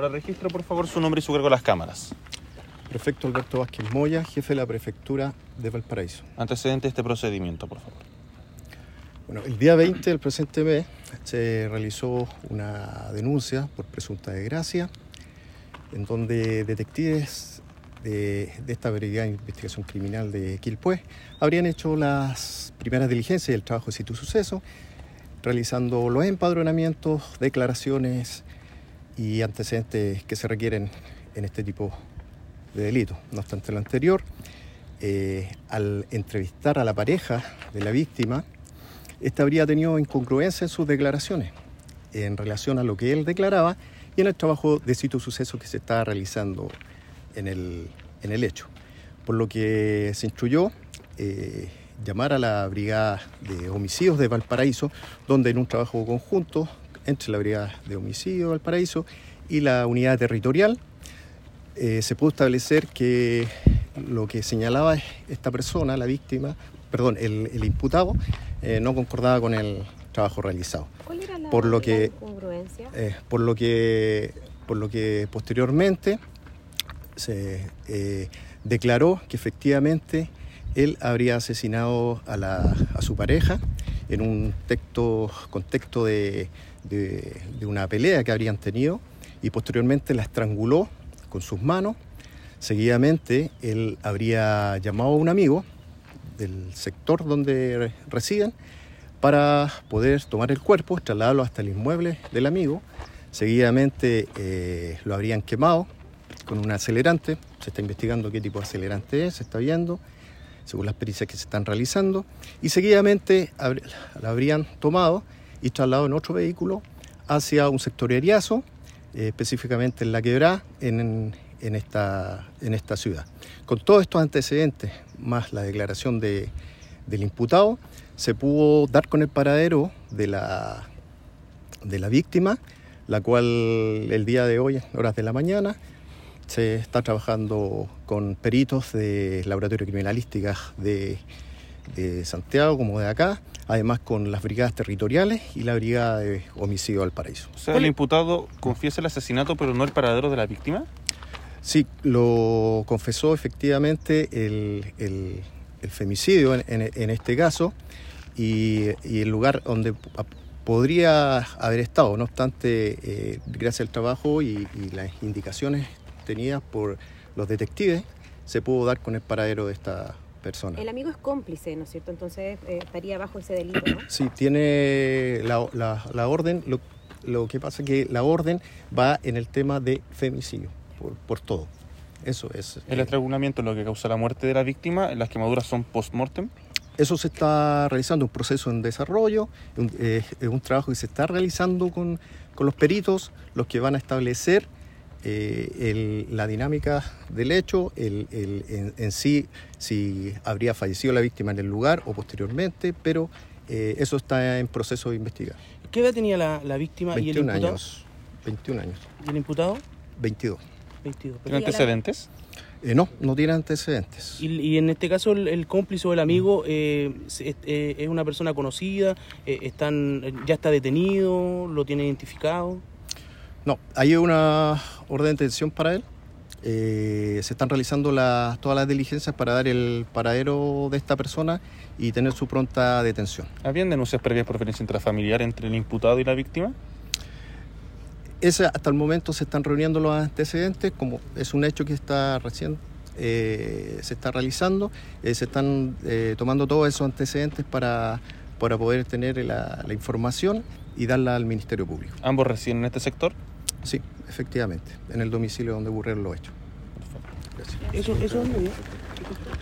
Para el registro, por favor, su nombre y su cargo a las cámaras. Prefecto Alberto Vázquez Moya, jefe de la prefectura de Valparaíso. Antecedente de este procedimiento, por favor. Bueno, el día 20 del presente mes se realizó una denuncia por presunta desgracia, en donde detectives de, de esta Brigada de Investigación Criminal de Quilpué habrían hecho las primeras diligencias del trabajo de sitio suceso, realizando los empadronamientos, declaraciones y antecedentes que se requieren en este tipo de delitos. No obstante lo anterior, eh, al entrevistar a la pareja de la víctima, esta habría tenido incongruencia en sus declaraciones en relación a lo que él declaraba y en el trabajo de sitio suceso que se estaba realizando en el, en el hecho. Por lo que se instruyó eh, llamar a la Brigada de Homicidios de Valparaíso, donde en un trabajo conjunto entre la Brigada de Homicidios de Valparaíso y la unidad territorial eh, se pudo establecer que lo que señalaba esta persona, la víctima, perdón, el, el imputado, eh, no concordaba con el trabajo realizado. ¿Cuál era la, por lo que, incongruencia? eh, por lo que por lo que posteriormente se declaró que efectivamente él habría asesinado a, la, a su pareja en un texto, contexto de, de, una pelea que habrían tenido y posteriormente la estranguló con sus manos. Seguidamente él habría llamado a un amigo del sector donde re- residen para poder tomar el cuerpo, trasladarlo hasta el inmueble del amigo. Seguidamente eh, lo habrían quemado con un acelerante. Se está investigando qué tipo de acelerante es, se está viendo, según las pericias que se están realizando. Y seguidamente lo habrían tomado y trasladado en otro vehículo hacia un sector eriazo, eh, específicamente en la quebrada, en, en, esta, en esta ciudad. Con todos estos antecedentes, más la declaración de, del imputado, se pudo dar con el paradero de la, de la víctima, la cual el día de hoy, horas de la mañana, se está trabajando con peritos de laboratorio criminalística de, de Santiago como de acá, además con las brigadas territoriales y la brigada de homicidio al paraíso. O sea, el imputado confiesa el asesinato, pero no el paradero de la víctima. Sí, lo confesó efectivamente el, el- el femicidio en, en- en este caso y, y el lugar donde podría haber estado. No obstante, eh, gracias al trabajo y, y las indicaciones por los detectives, se pudo dar con el paradero de esta persona. El amigo es cómplice, ¿no es cierto? Entonces eh, estaría bajo ese delito, ¿no? Sí, tiene la, la- la orden, lo, lo que pasa es que la orden va en el tema de femicidio, por, por todo. Eso es. El eh, estrangulamiento es lo que causa la muerte de la víctima. Las quemaduras son post-mortem. Eso se está realizando, un proceso en desarrollo, un, eh, es un trabajo que se está realizando con, con los peritos, los que van a establecer eh, el- la dinámica del hecho, el, el- en, en sí, si habría fallecido la víctima en el lugar o posteriormente, pero eh, eso está en proceso de investigar. ¿Qué edad tenía la, la víctima y el 21 imputado? años. 21 años. ¿Y el imputado? 22. 22. ¿Tiene antecedentes? Eh, no, no tiene antecedentes. Y, y en este caso el, el cómplice o el amigo eh, se- eh, es una persona conocida, eh, están, ya está detenido, lo tiene identificado. No, hay una orden de detención para él. Eh, se están realizando las- todas las diligencias para dar el paradero de esta persona y tener su pronta detención. ¿Habían denuncias previas por violencia intrafamiliar entre el imputado y la víctima? Ese, hasta el momento se están reuniendo los antecedentes, como es un hecho que está recién eh, se está realizando, eh, se están tomando todos esos antecedentes para, para poder tener la, la información y darla al Ministerio Público. ¿Ambos residen en este sector? Sí, efectivamente, en el domicilio donde ocurrieron los hechos. Gracias. Eso, eso es muy bien.